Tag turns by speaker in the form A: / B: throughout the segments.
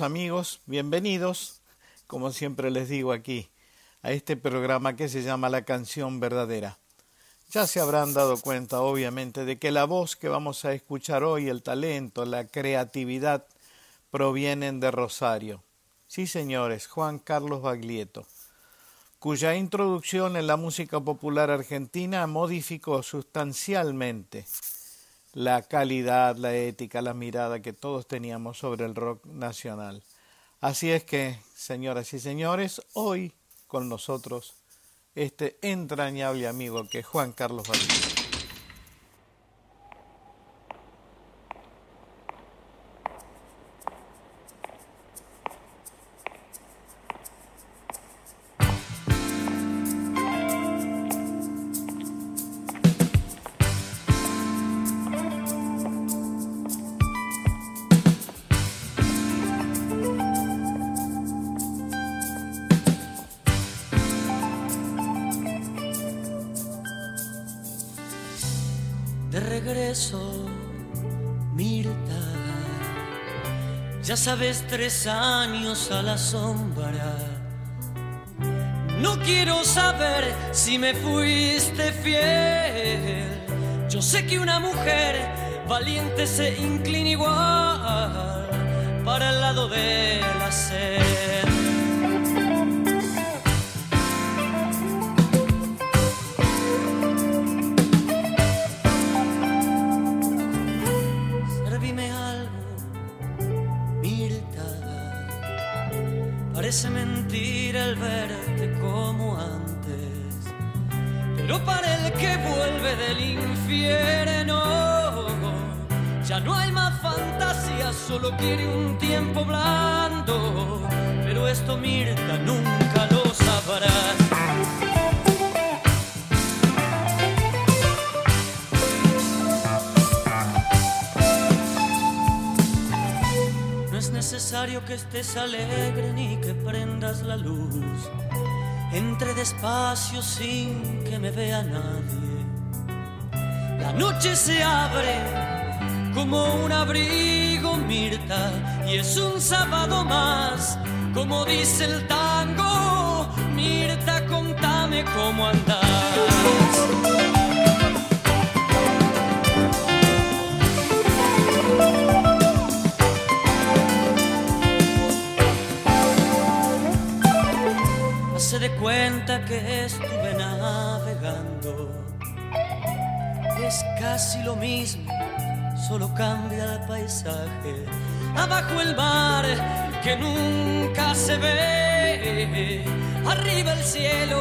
A: amigos, bienvenidos, como siempre les digo aquí, a este programa que se llama La canción verdadera. Ya se habrán dado cuenta, obviamente, de que la voz que vamos a escuchar hoy, el talento, la creatividad, provienen de Rosario. Sí, señores, Juan Carlos Baglietto, cuya introducción en la música popular argentina modificó sustancialmente la calidad, la ética, la mirada que todos teníamos sobre el rock nacional. Así es que, señoras y señores, hoy con nosotros este entrañable amigo que es Juan Carlos Valdés. De regreso, Mirta. Ya sabes, tres años a la sombra. No quiero saber si me fuiste fiel. Yo sé que una mujer valiente se inclina igual para el lado de la sed. Solo quiere un tiempo blando, pero esto Mirta nunca lo sabrás. necesario que estés alegre ni que prendas la luz. Entre despacio sin que me vea nadie. La noche se abre como un abrigo Mirta y es un sábado más, como dice el tango. Mirta, contame cómo andas. se dé cuenta que estuve navegando. Es casi lo mismo, solo cambia el paisaje. Abajo el mar que nunca se ve. Arriba el cielo,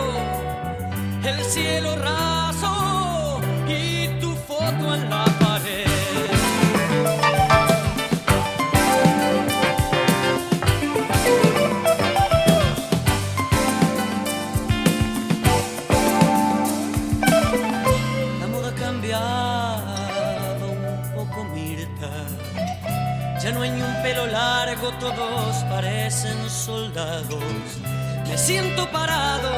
A: el cielo raso y tu foto en todos parecen soldados. Me siento parado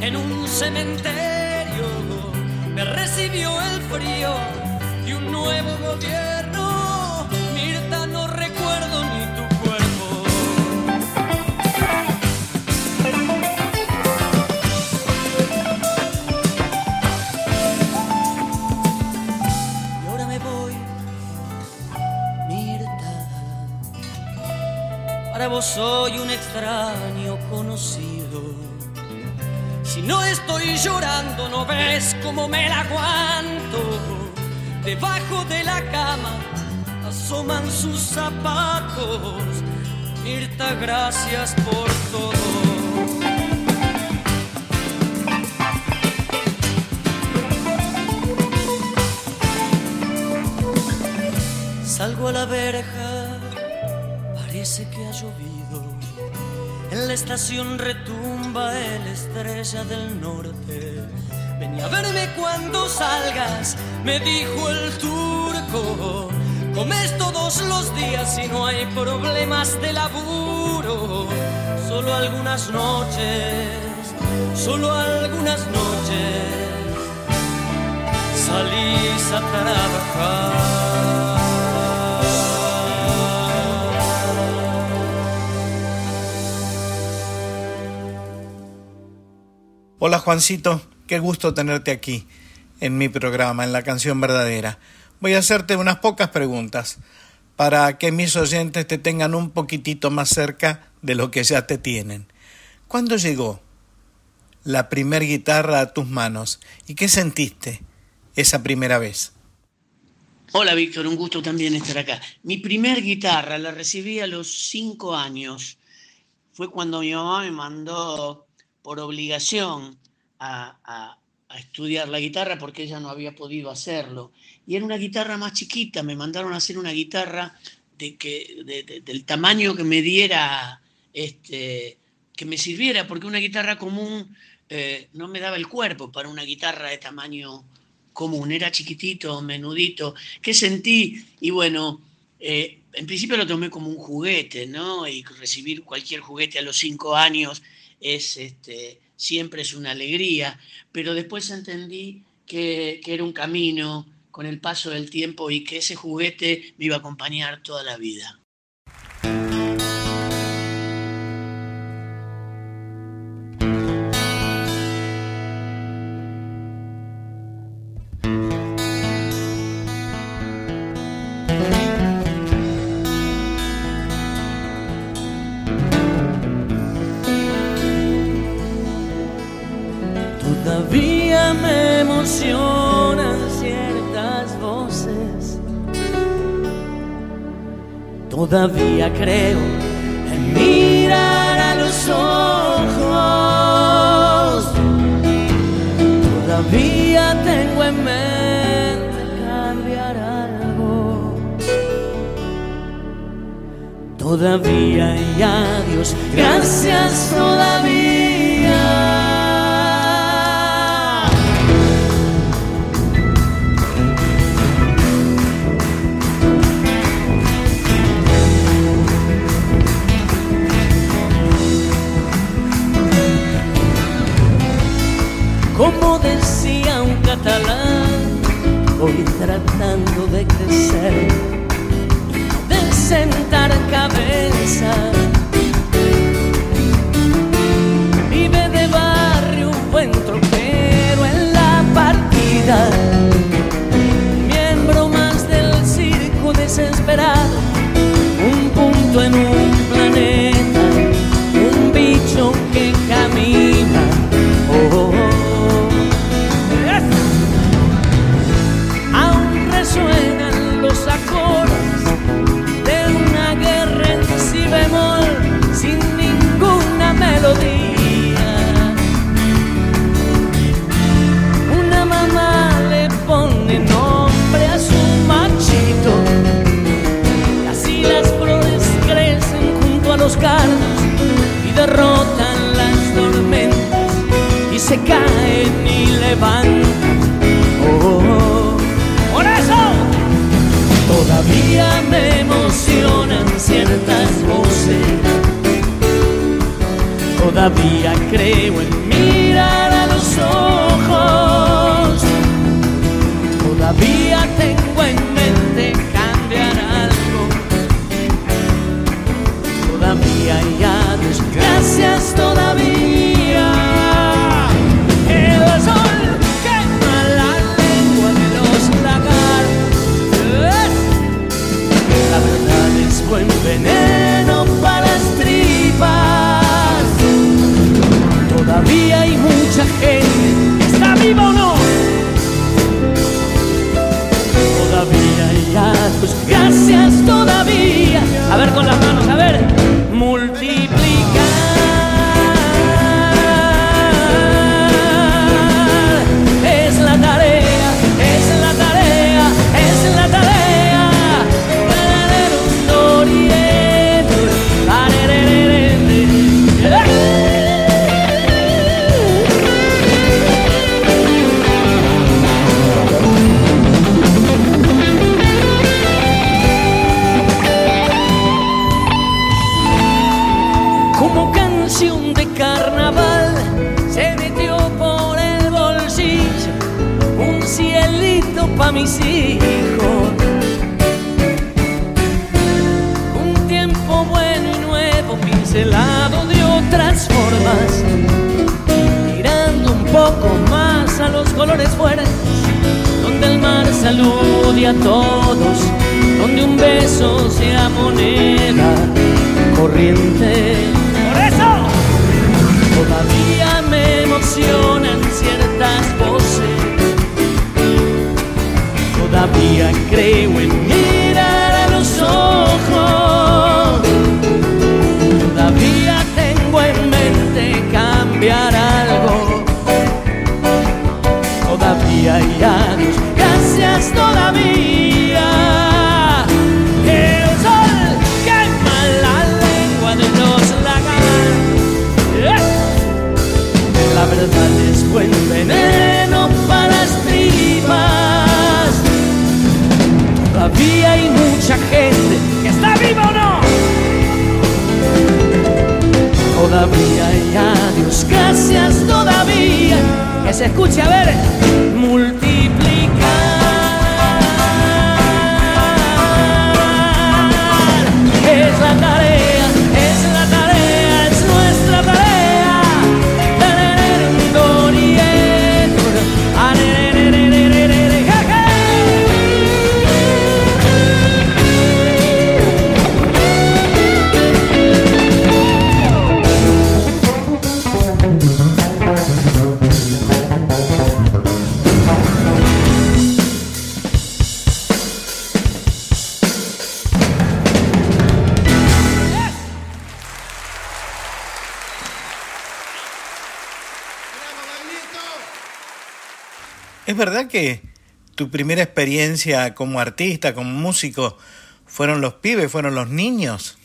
A: en un cementerio. Me recibió el frío y un nuevo gobierno. Soy un extraño conocido. Si no estoy llorando, no ves cómo me la aguanto. Debajo de la cama asoman sus zapatos. Mirta, gracias por todo. Salgo a la verja Parece que ha llovido. La estación retumba el estrella del norte. Ven a verme cuando salgas, me dijo el turco. Comes todos los días y no hay problemas de laburo. Solo algunas noches, solo algunas noches salís a trabajar.
B: Hola Juancito, qué gusto tenerte aquí en mi programa, en la canción verdadera. Voy a hacerte unas pocas preguntas para que mis oyentes te tengan un poquitito más cerca de lo que ya te tienen. ¿Cuándo llegó la primer guitarra a tus manos y qué sentiste esa primera vez?
C: Hola Víctor, un gusto también estar acá. Mi primer guitarra la recibí a los cinco años. Fue cuando mi mamá me mandó por obligación a, estudiar la guitarra porque ella no había podido hacerlo. Y era una guitarra más chiquita, me mandaron a hacer una guitarra de que, del tamaño que me diera, este, que me sirviera, porque una guitarra común eh, no me daba el cuerpo para una guitarra de tamaño común, era chiquitito, menudito. ¿Qué sentí? Y bueno, eh, en principio lo tomé como un juguete, ¿no? Y recibir cualquier juguete a los cinco años es, este, siempre es una alegría, pero después entendí que, era un camino con el paso del tiempo y que ese juguete me iba a acompañar toda la vida.
A: Todavía creo en mirar a los ojos. Todavía tengo en mente cambiar algo. Todavía y adiós, gracias todavía. Como decía un catalán, voy tratando de crecer, de sentar cabeza. Vive de barrio un buen tropero en la partida, miembro más del circo desesperado, Todavía creo en pa' mis hijos. Un tiempo bueno y nuevo pincelado de otras formas, tirando un poco más a los colores fuertes, donde el mar salude a todos, donde un beso sea moneda corriente. Por eso todavía Todavía creo en mirar a los ojos. Todavía tengo en mente cambiar algo. Todavía hay adiós, gracias todavía. El sol quema la lengua de los lagartos. La verdad es buen veneno Todavía hay mucha gente que está viva o no. Todavía hay adiós, gracias todavía. Que se escuche, a ver, multiplicar.
B: Verdad que tu primera experiencia como artista, como músico, fueron los pibes, fueron los niños?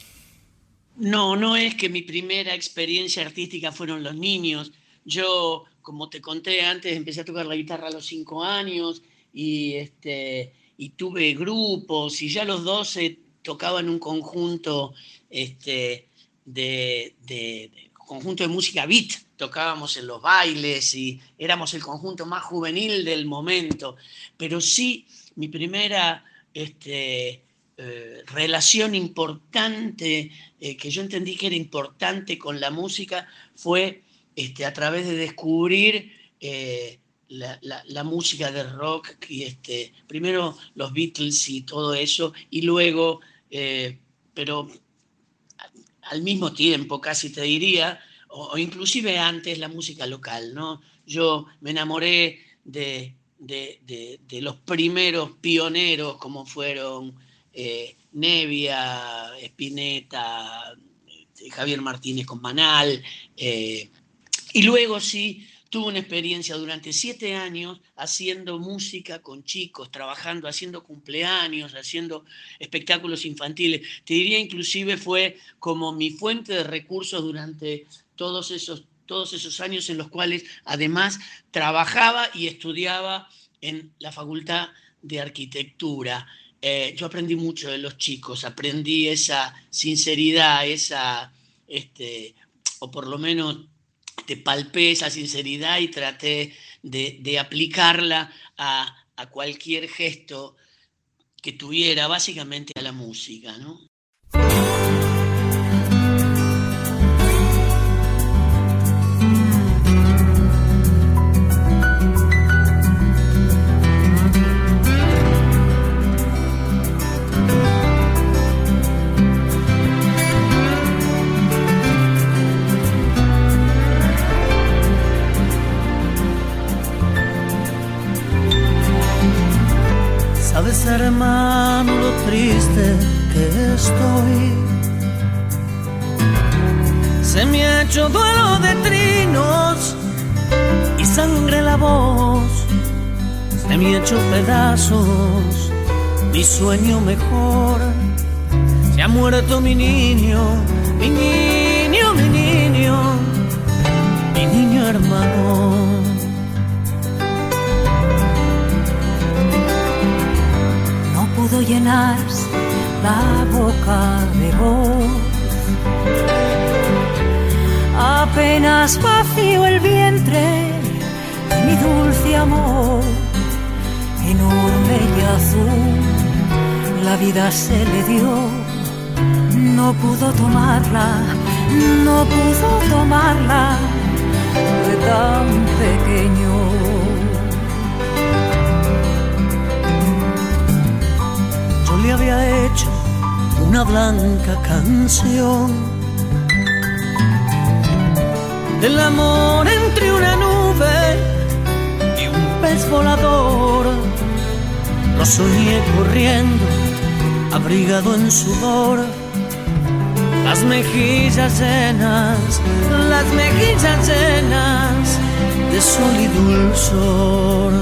C: No, no es que mi primera experiencia artística fueron los niños. Yo, como te conté antes, empecé a tocar la guitarra a los cinco años y, este, y tuve grupos y ya a los 12 tocaba en un conjunto este, de, de, conjunto de música beat, tocábamos en los bailes y éramos el conjunto más juvenil del momento. Pero sí, mi primera este, eh, relación importante, eh, que yo entendí que era importante con la música, fue este, a través de descubrir eh, la, música de rock, y este, primero los Beatles y todo eso, y luego, pero al mismo tiempo, casi te diría, o, inclusive antes, la música local, ¿no? Yo me enamoré de, de los primeros pioneros como fueron eh, Nevia, Spinetta, eh, Javier Martínez con Manal, eh, y luego sí tuve una experiencia durante siete años haciendo música con chicos, trabajando, haciendo cumpleaños, haciendo espectáculos infantiles. Te diría inclusive fue como mi fuente de recursos durante todos esos, todos esos años en los cuales además trabajaba y estudiaba en la Facultad de Arquitectura. Eh, yo aprendí mucho de los chicos, aprendí esa sinceridad, esa, este, o por lo menos te palpé esa sinceridad y traté de, aplicarla a, a, cualquier gesto que tuviera, básicamente a la música, ¿no?
A: Hermano, lo triste que estoy. Se me ha hecho duelo de trinos y sangre la voz. Se me ha hecho pedazos mi sueño mejor. Se ha muerto mi niño, mi niño, mi niño, mi niño hermano. Pudo llenarse la boca de voz. Apenas vacío el vientre de mi dulce amor, enorme y azul, la vida se le dio. No pudo tomarla, no pudo tomarla, fue tan pequeño. Una blanca canción del amor entre una nube y un pez volador. Lo soñé corriendo, abrigado en sudor, las mejillas llenas, las mejillas llenas de sol y dulzor.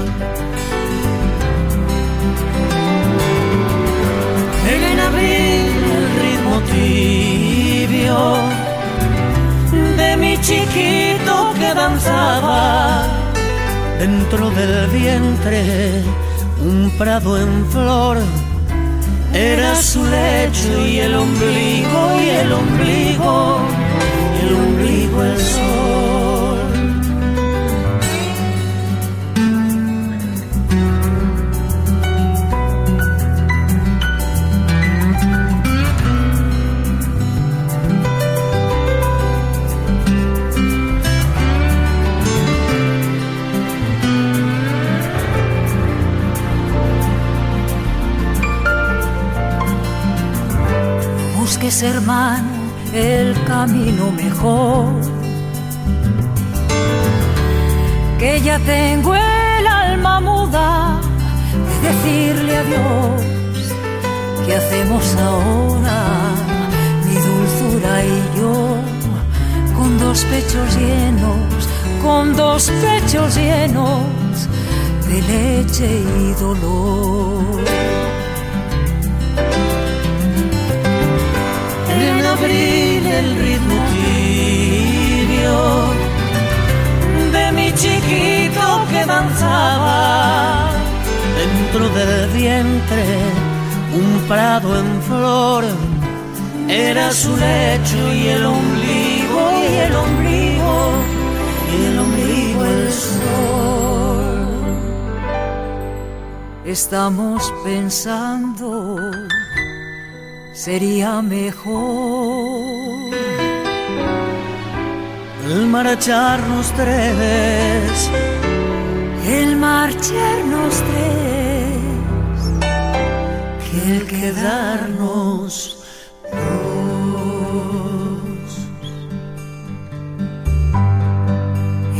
A: el ritmo tibio de mi chiquito que danzaba dentro del vientre un prado en flor. Era su lecho y el ombligo y el ombligo y el ombligo el sol hermano el camino mejor. Que ya tengo el alma muda de decirle adiós. ¿Qué hacemos ahora, mi dulzura y yo? Con dos pechos llenos, con dos pechos llenos
D: de leche y dolor. Abril el ritmo tibio de mi chiquito que danzaba dentro del vientre un prado en flor era su lecho y el ombligo y el ombligo y el ombligo el sol. Estamos pensando, sería mejor. El marcharnos tres, el marcharnos tres, que el quedarnos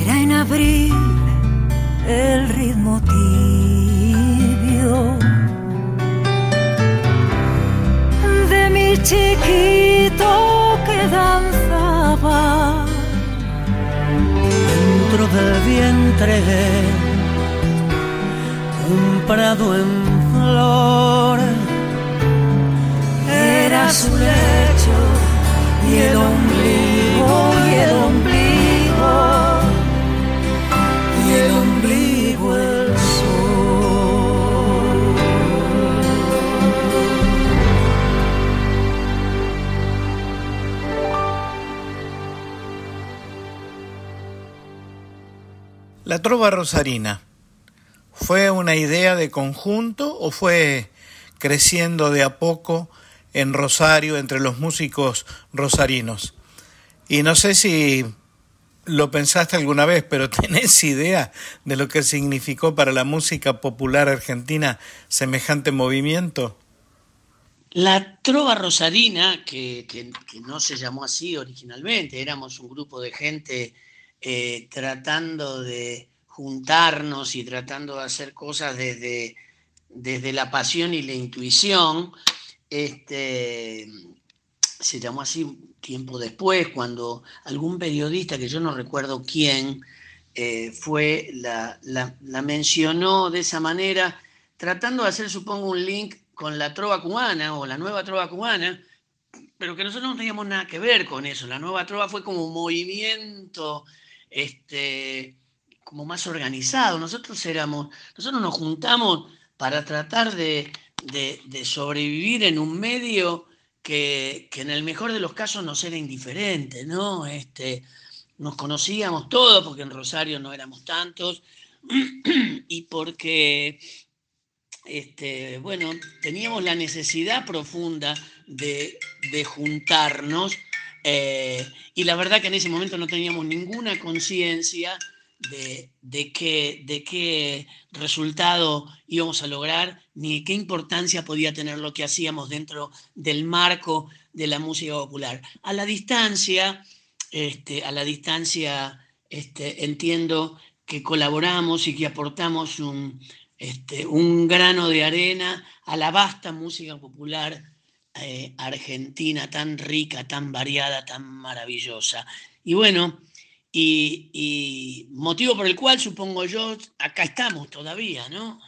D: era en abril el ritmo tibio chiquito que danzaba dentro del vientre un prado en flor. Era su lecho y el ombligo y el ombligo
B: La trova rosarina, ¿fue una idea de conjunto o fue creciendo de a poco en Rosario entre los músicos rosarinos? Y no sé si lo pensaste alguna vez, pero ¿tenés idea de lo que significó para la música popular argentina semejante movimiento?
C: La trova rosarina, que, que- que no se llamó así originalmente, éramos un grupo de gente eh, tratando de juntarnos y tratando de hacer cosas desde, desde la pasión y la intuición. Este, se llamó así tiempo después, cuando algún periodista, que yo no recuerdo quién, eh, fue, la, la- la mencionó de esa manera, tratando de hacer, supongo, un link con la trova cubana o la nueva trova cubana, pero que nosotros no teníamos nada que ver con eso. La nueva trova fue como un movimiento este, como más organizado. Nosotros éramos, nosotros nos juntamos para tratar de, de- sobrevivir en un medio que, que en el mejor de los casos nos era indiferente, ¿no? Este, nos conocíamos todos, porque en Rosario no éramos tantos, y porque este, bueno, teníamos la necesidad profunda de, de juntarnos eh, y la verdad que en ese momento no teníamos ninguna conciencia de, de, qué, de qué resultado íbamos a lograr ni qué importancia podía tener lo que hacíamos dentro del marco de la música popular. A la distancia, este, a la distancia este, entiendo que colaboramos y que aportamos un, este, un grano de arena a la vasta música popular eh, argentina, tan rica, tan variada, tan maravillosa. Y bueno, y, y motivo por el cual supongo yo, acá estamos todavía, ¿no?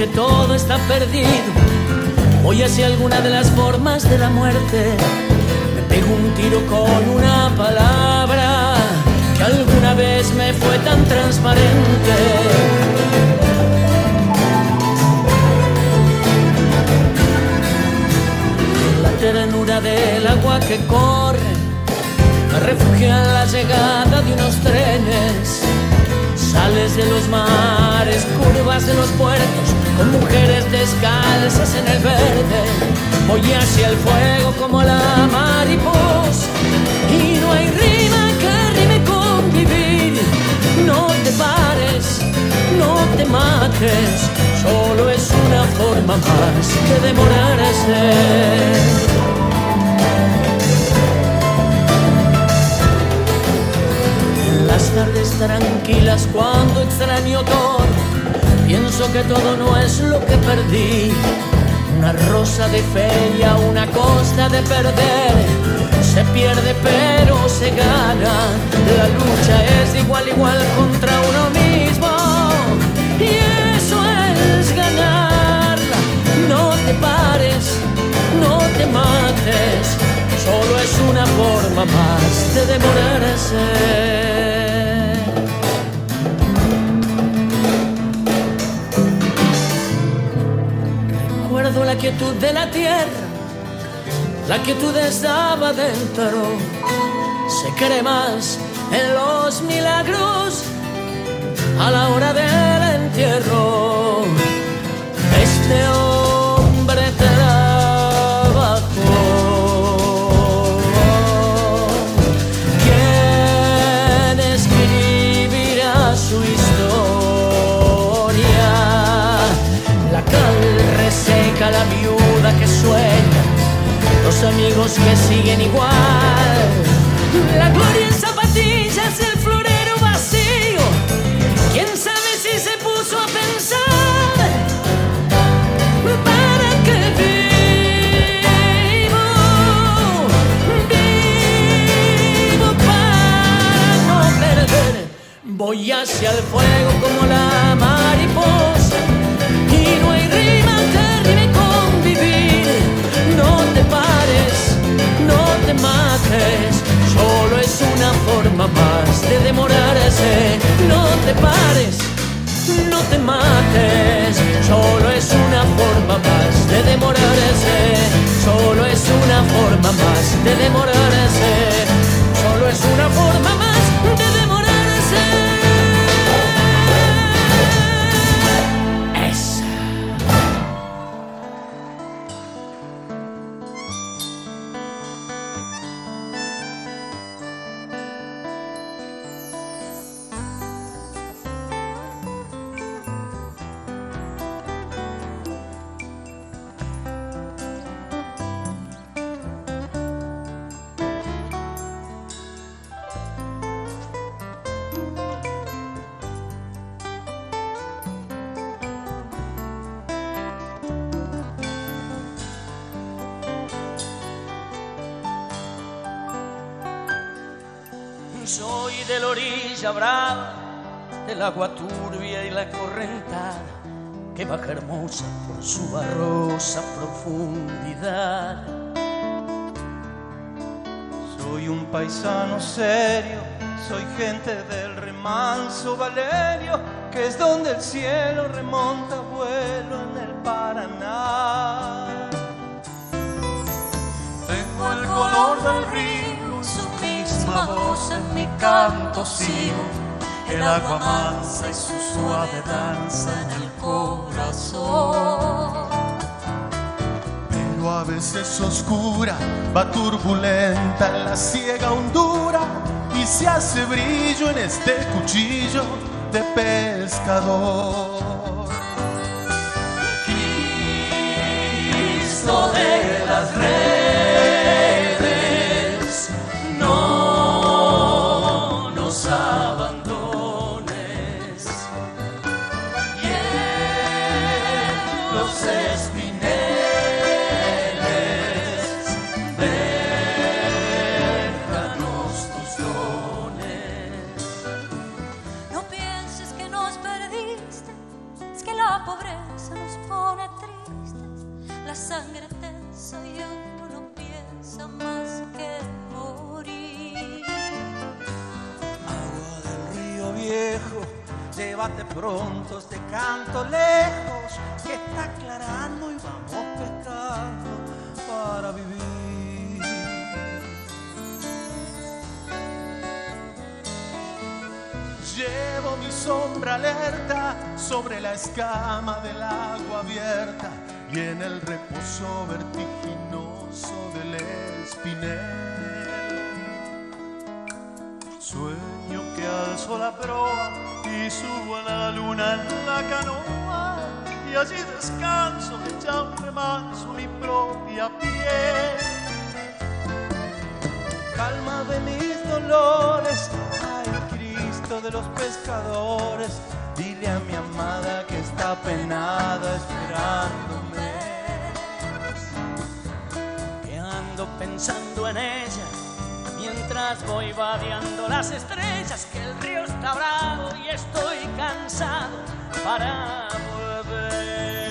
A: Que todo está perdido, te mates, solo es una forma más que demorarse. tardes tranquilas cuando extraño todo. Pienso que todo no es lo que perdí. Una rosa de feria, una costa de perder. Se pierde pero se gana. La lucha es igual igual contra uno te pares, no te mates. Solo es una forma más de demorarse. la quietud de la tierra, la quietud estaba dentro. Se cree más en los milagros a la hora del entierro. Este sueña, los amigos que siguen igual. La gloria en zapatillas, el florero vacío. ¿Quién sabe si se puso a pensar? ¿Para qué vivo? Vivo para no perder. Voy hacia el fuego como la te mates, solo es una forma más de demorarse. Solo es una forma más de demorarse. Solo es una forma su barrosa profundidad.
E: Soy un paisano serio, soy gente del remanso Valerio, que es donde el cielo remonta vuelo en el Paraná.
F: Tengo el color del río, su misma voz en mi canto sigo el agua mansa y su suave danza en el corazón.
E: Pero a veces oscura, va turbulenta en la ciega hondura y se hace brillo en este cuchillo de pescador.
F: Cristo de
E: pronto este canto lejos que está aclarando y vamos pescando para vivir. Llevo mi sombra alerta sobre la escama del agua abierta y en el reposo vertiginoso del espinel. Sueño que alzo la proa subo a la luna en la canoa y allí descanso echa un remanso mi propia piel. Calma de mis dolores, ay Cristo de los pescadores, dile a mi amada que está penada
A: voy vadeando las estrellas, que el río está bravo y estoy cansado para volver.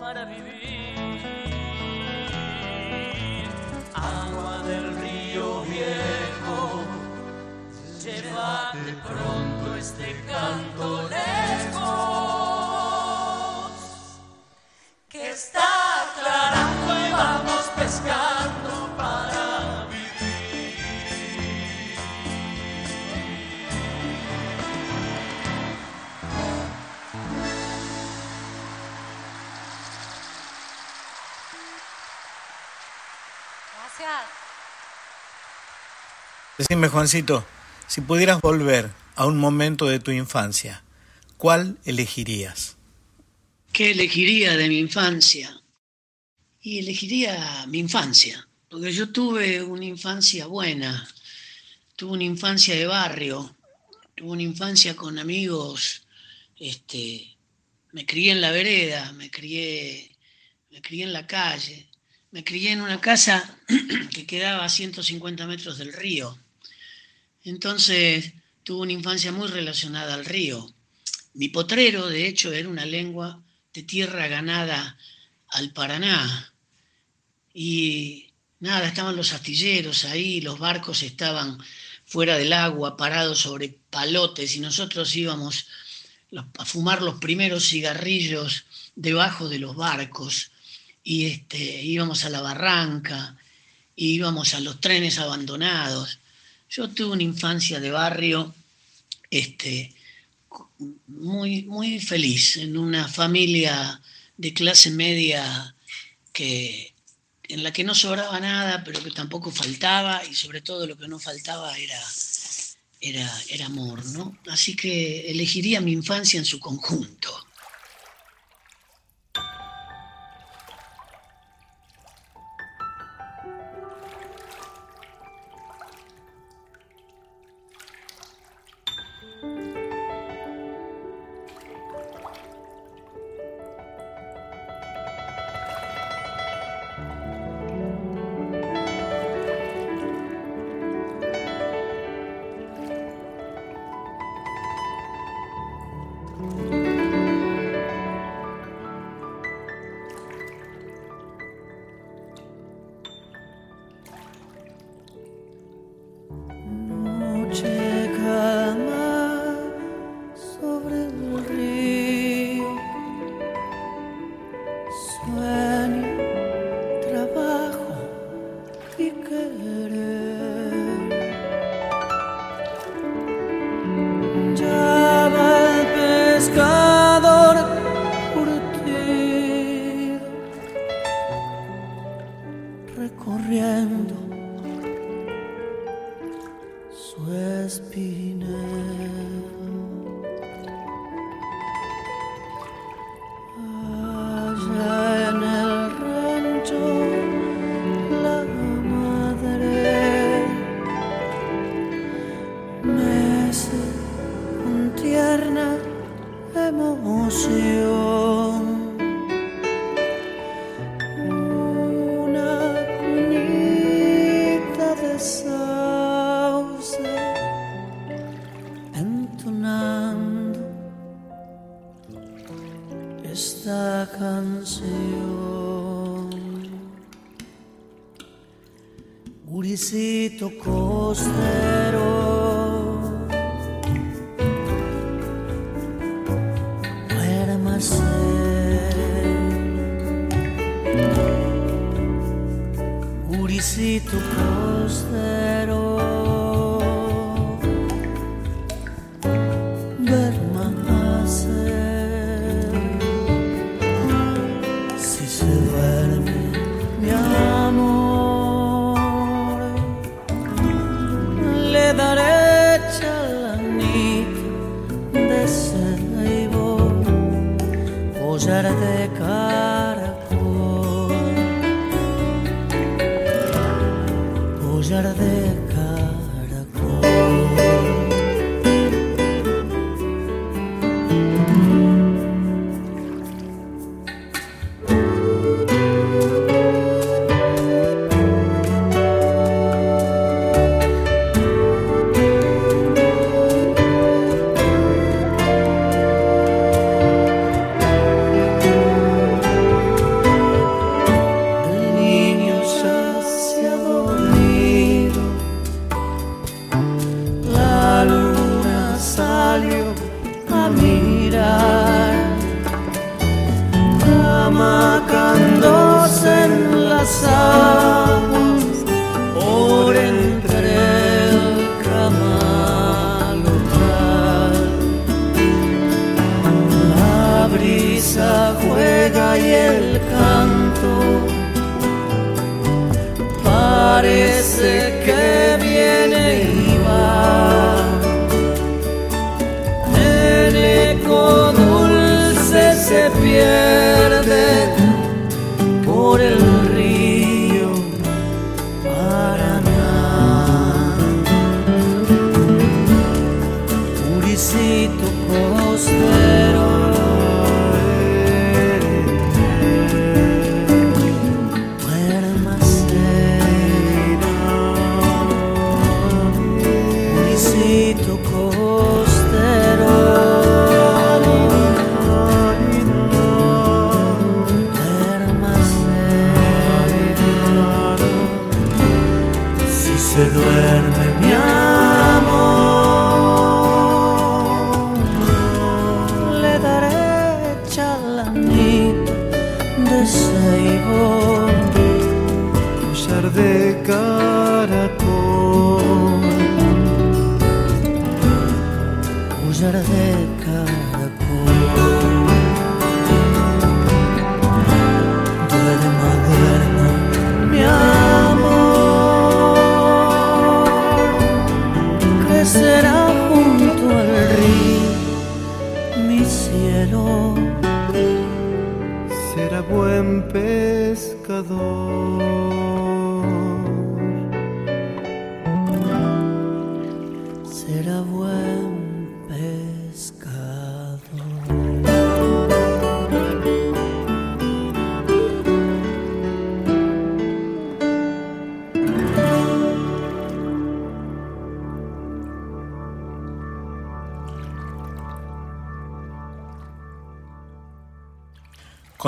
A: Para vivir. Agua del río viejo, llévate
B: Decime, Juancito, si pudieras volver a un momento de tu infancia, ¿cuál elegirías?
C: ¿Qué elegiría de mi infancia? Y elegiría mi infancia, porque yo tuve una infancia buena, tuve una infancia de barrio, tuve una infancia con amigos, este, me crié en la vereda, me crié, me crié en la calle, me crié en una casa que quedaba a 150 metros del río. Entonces tuve una infancia muy relacionada al río. Mi potrero, de hecho, era una lengua de tierra ganada al Paraná. Y nada, estaban los astilleros ahí, los barcos estaban fuera del agua, parados sobre palotes, y nosotros íbamos a fumar los primeros cigarrillos debajo de los barcos. Y este, íbamos a la barranca, íbamos a los trenes abandonados. Yo tuve una infancia de barrio este, muy, muy feliz en una familia de clase media que, en la que no sobraba nada, pero que tampoco faltaba, y sobre todo lo que no faltaba era, era, era amor, ¿no? Así que elegiría mi infancia en su conjunto.
D: Noche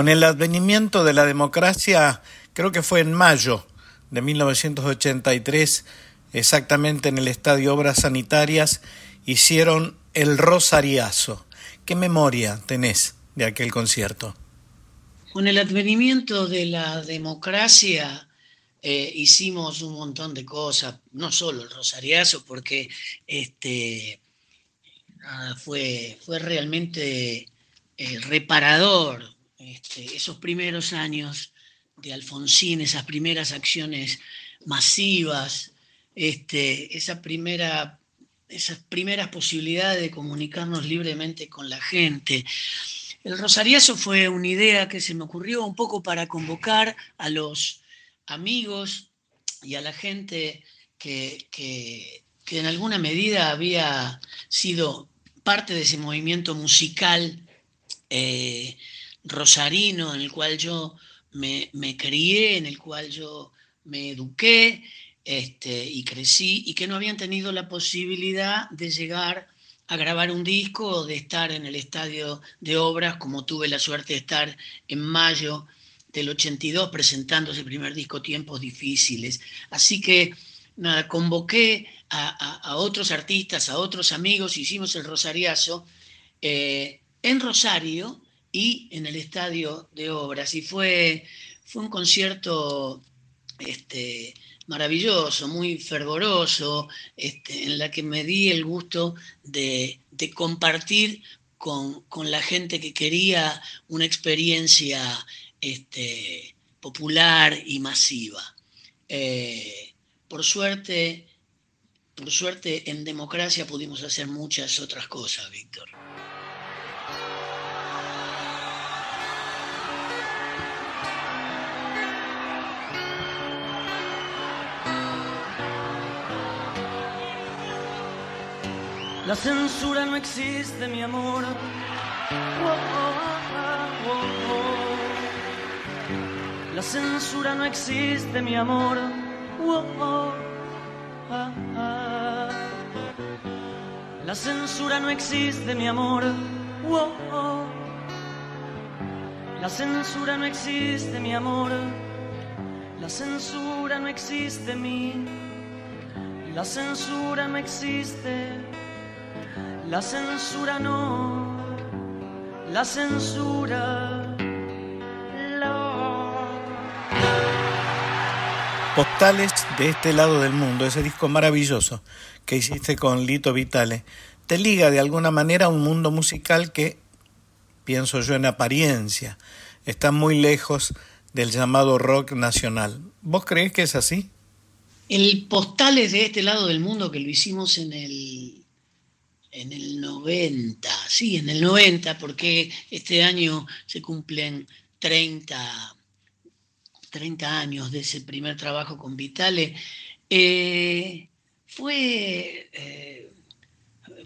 D: El
B: advenimiento de la democracia, creo que fue en mayo de 1983, exactamente en el Estadio Obras Sanitarias, hicieron el Rosariazo. ¿Qué memoria tenés de aquel concierto?
C: Con el advenimiento de la democracia eh, hicimos un montón de cosas, no solo el Rosariazo, porque este, fue, fue realmente eh, reparador este, esos primeros años de Alfonsín, esas primeras acciones masivas, este, esa primera, esas primeras posibilidades de comunicarnos libremente con la gente. El Rosariazo fue una idea que se me ocurrió un poco para convocar a los amigos y a la gente que, que- que en alguna medida había sido parte de ese movimiento musical eh, rosarino en el cual yo me, crié, en el cual yo me eduqué este, y crecí, y que no habían tenido la posibilidad de llegar a grabar un disco o de estar en el estadio de obras, como tuve la suerte de estar en mayo del 82 presentando ese primer disco Tiempos Difíciles. Así que nada, convoqué a, otros artistas, a otros amigos, hicimos el Rosariazo eh, en Rosario y en el Estadio de Obras. Y fue, fue un concierto este, maravilloso, muy fervoroso, este, en la que me di el gusto de, compartir con, la gente que quería una experiencia este, popular y masiva. Eh, por suerte, por suerte en democracia pudimos hacer muchas otras cosas, Víctor.
A: La censura no existe, mi amor. La censura no existe, mi amor. La censura no existe, mi amor. La censura no existe, mi amor. La censura no existe, mi. La censura no existe. La censura no, la censura.
B: Postales de este lado del mundo, ese disco maravilloso que hiciste con Lito Vitale, te liga de alguna manera a un mundo musical que, pienso yo en apariencia, está muy lejos del llamado rock nacional. ¿Vos crees que es así?
C: El Postales de este lado del mundo que lo hicimos en el en el 90, sí, en el 90, porque este año se cumplen 30, 30 años de ese primer trabajo con Vitale, eh, fue, eh,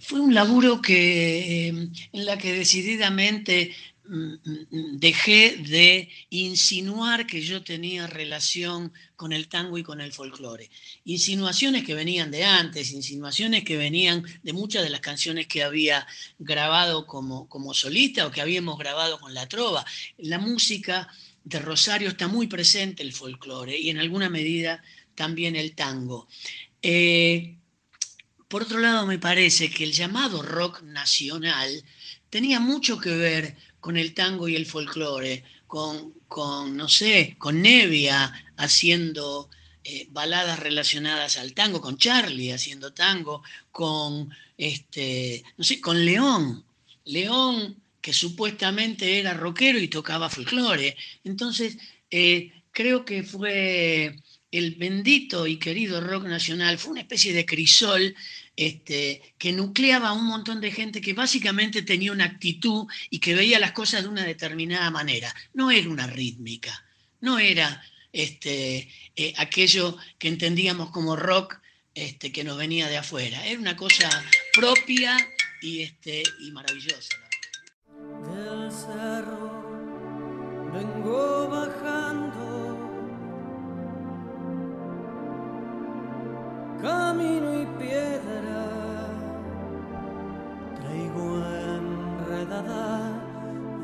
C: fue un laburo que, eh, en la que decididamente dejé de insinuar que yo tenía relación con el tango y con el folclore. Insinuaciones que venían de antes, insinuaciones que venían de muchas de las canciones que había grabado como, como solista o que habíamos grabado con la trova. la música de Rosario está muy presente el folclore y en alguna medida también el tango. Eh, por otro lado, me parece que el llamado rock nacional tenía mucho que ver con el tango y el folclore, con, con no sé, con Nevia haciendo eh, baladas relacionadas al tango, con Charlie haciendo tango, con, este, no sé, con León. León, que supuestamente era rockero y tocaba folclore. Entonces, eh, creo que fue el bendito y querido rock nacional, fue una especie de crisol este, que nucleaba a un montón de gente que básicamente tenía una actitud y que veía las cosas de una determinada manera. No era una rítmica, no era este, eh, aquello que entendíamos como rock este, que nos venía de afuera. Era una cosa propia y, este, y maravillosa.
A: Del cerro vengo bajando, camino y piedra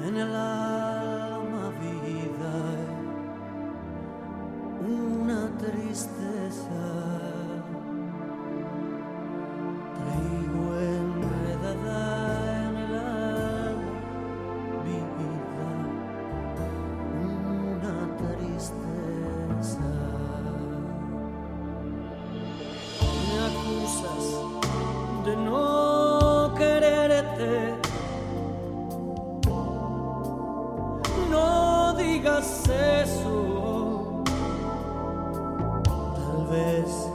A: en el alma vida una tristeza. Traigo eso. Tal vez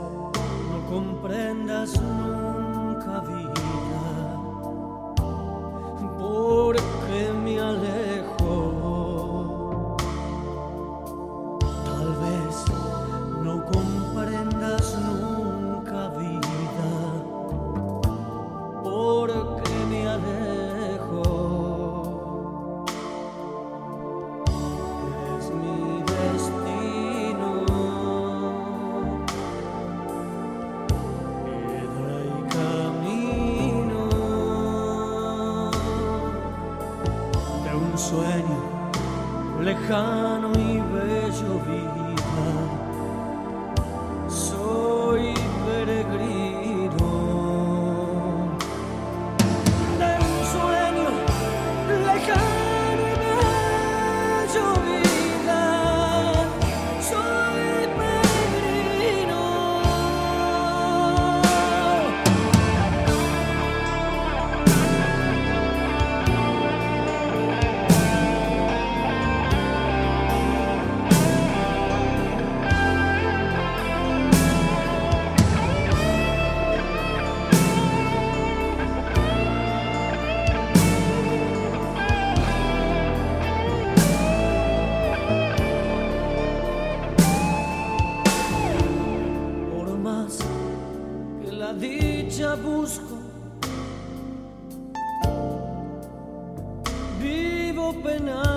A: Vivo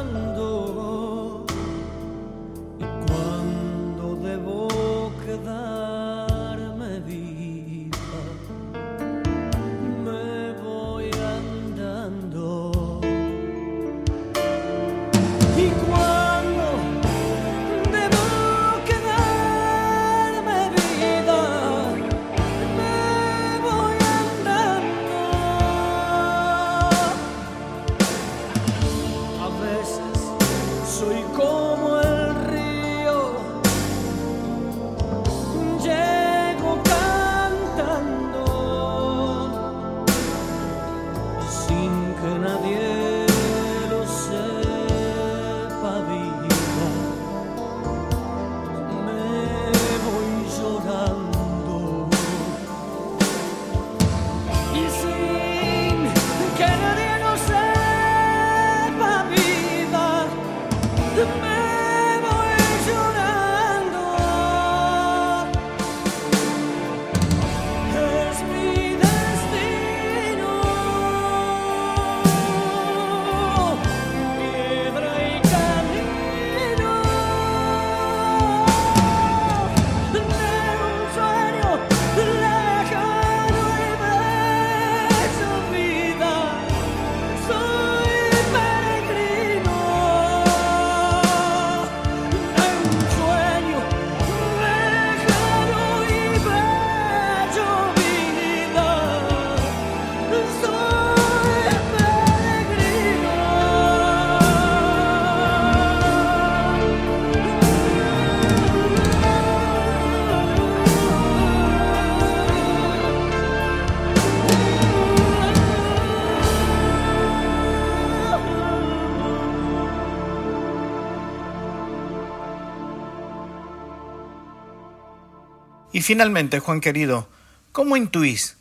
B: finalmente, Juan querido, ¿cómo intuís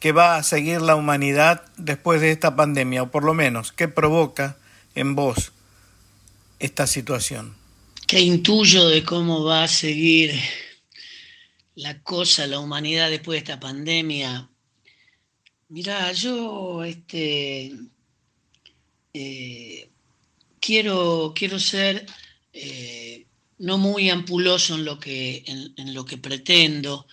B: que va a seguir la humanidad después de esta pandemia, o por lo menos, qué provoca en vos esta situación?
C: ¿Qué intuyo de cómo va a seguir la cosa, la humanidad después de esta pandemia? Mirá, yo este, eh, quiero, quiero ser eh, no muy ampuloso en lo que, en, lo que pretendo.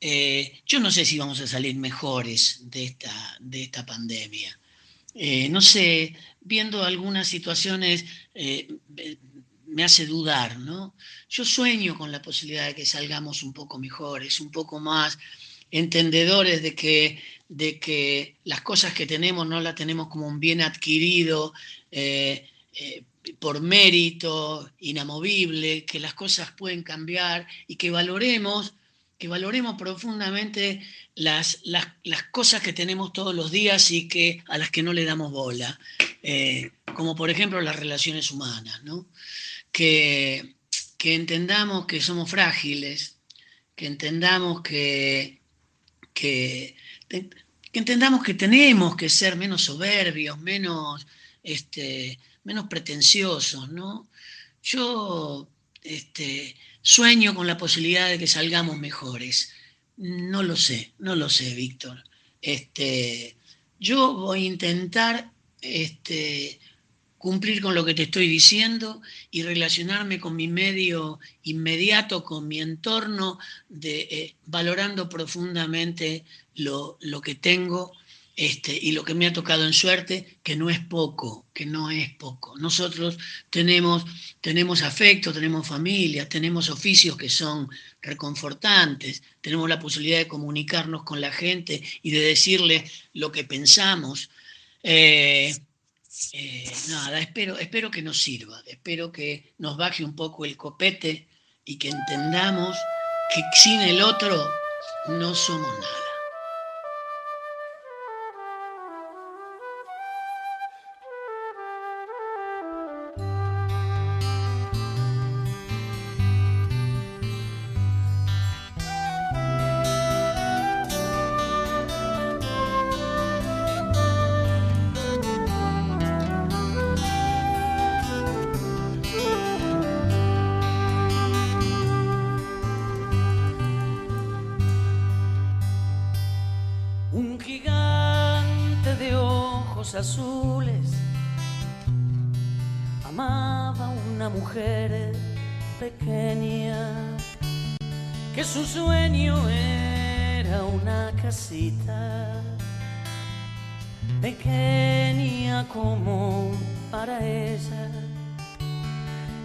C: Eh, yo no sé si vamos a salir mejores de esta, de esta pandemia. Eh, no sé, viendo algunas situaciones eh, me hace dudar, ¿no? Yo sueño con la posibilidad de que salgamos un poco mejores, un poco más entendedores de que, de que las cosas que tenemos no las tenemos como un bien adquirido por mérito inamovible, que las cosas pueden cambiar y que valoremos, que valoremos profundamente las, las, las cosas que tenemos todos los días y que, a las que no le damos bola, eh, como por ejemplo las relaciones humanas, ¿no? que, que entendamos que somos frágiles, que entendamos que, que, que entendamos que tenemos que ser menos soberbios, menos, este, menos pretenciosos, ¿no? Yo este, sueño con la posibilidad de que salgamos mejores. No lo sé, no lo sé, Víctor. Este, yo voy a intentar este, cumplir con lo que te estoy diciendo y relacionarme con mi medio inmediato, con mi entorno, de, eh, valorando profundamente lo, lo que tengo este, y lo que me ha tocado en suerte, que no es poco, que no es poco. Nosotros tenemos, tenemos afecto, tenemos familia, tenemos oficios que son reconfortantes, tenemos la posibilidad de comunicarnos con la gente y de decirle lo que pensamos. Eh, eh, nada, espero, espero que nos sirva, espero que nos baje un poco el copete y que entendamos que sin el otro no somos nada.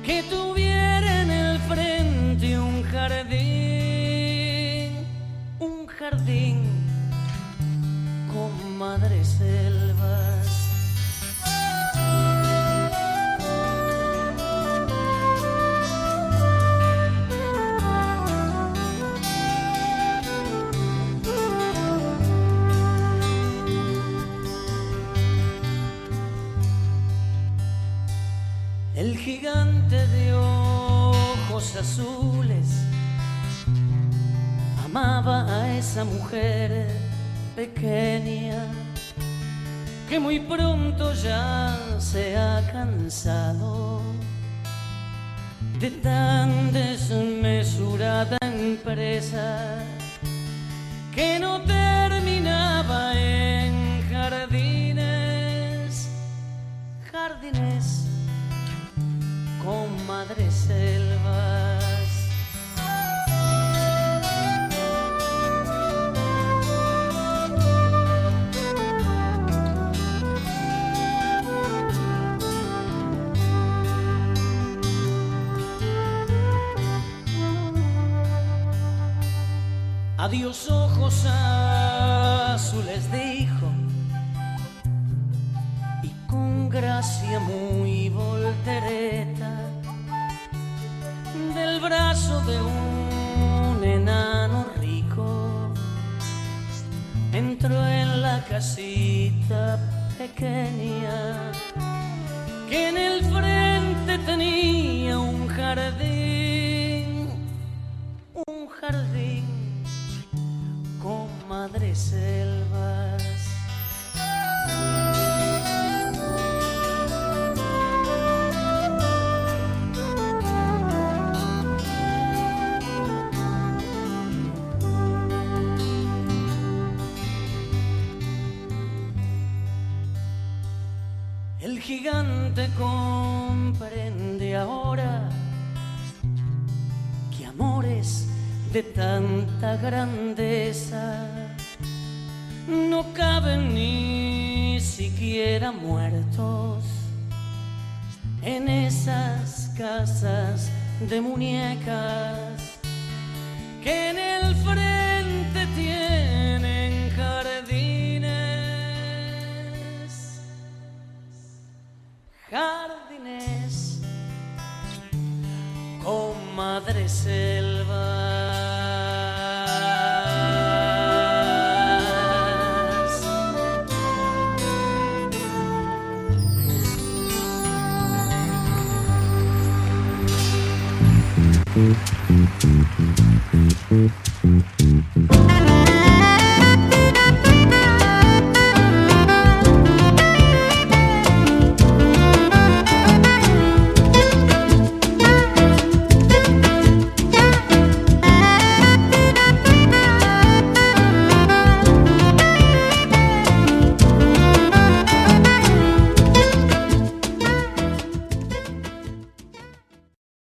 A: Que tuviera que muy pronto ya se ha cansado de tan desmesurada empresa que no terminaba en jardines, jardines con madres selvas. Adiós ojos azules dijo. Y con gracia muy voltereta del brazo de un enano rico entró en la casita pequeña que en el frente tenía un jardín, un jardín selvas. El gigante comprende ahora que amores de tanta grandeza muertos en esas casas de muñecas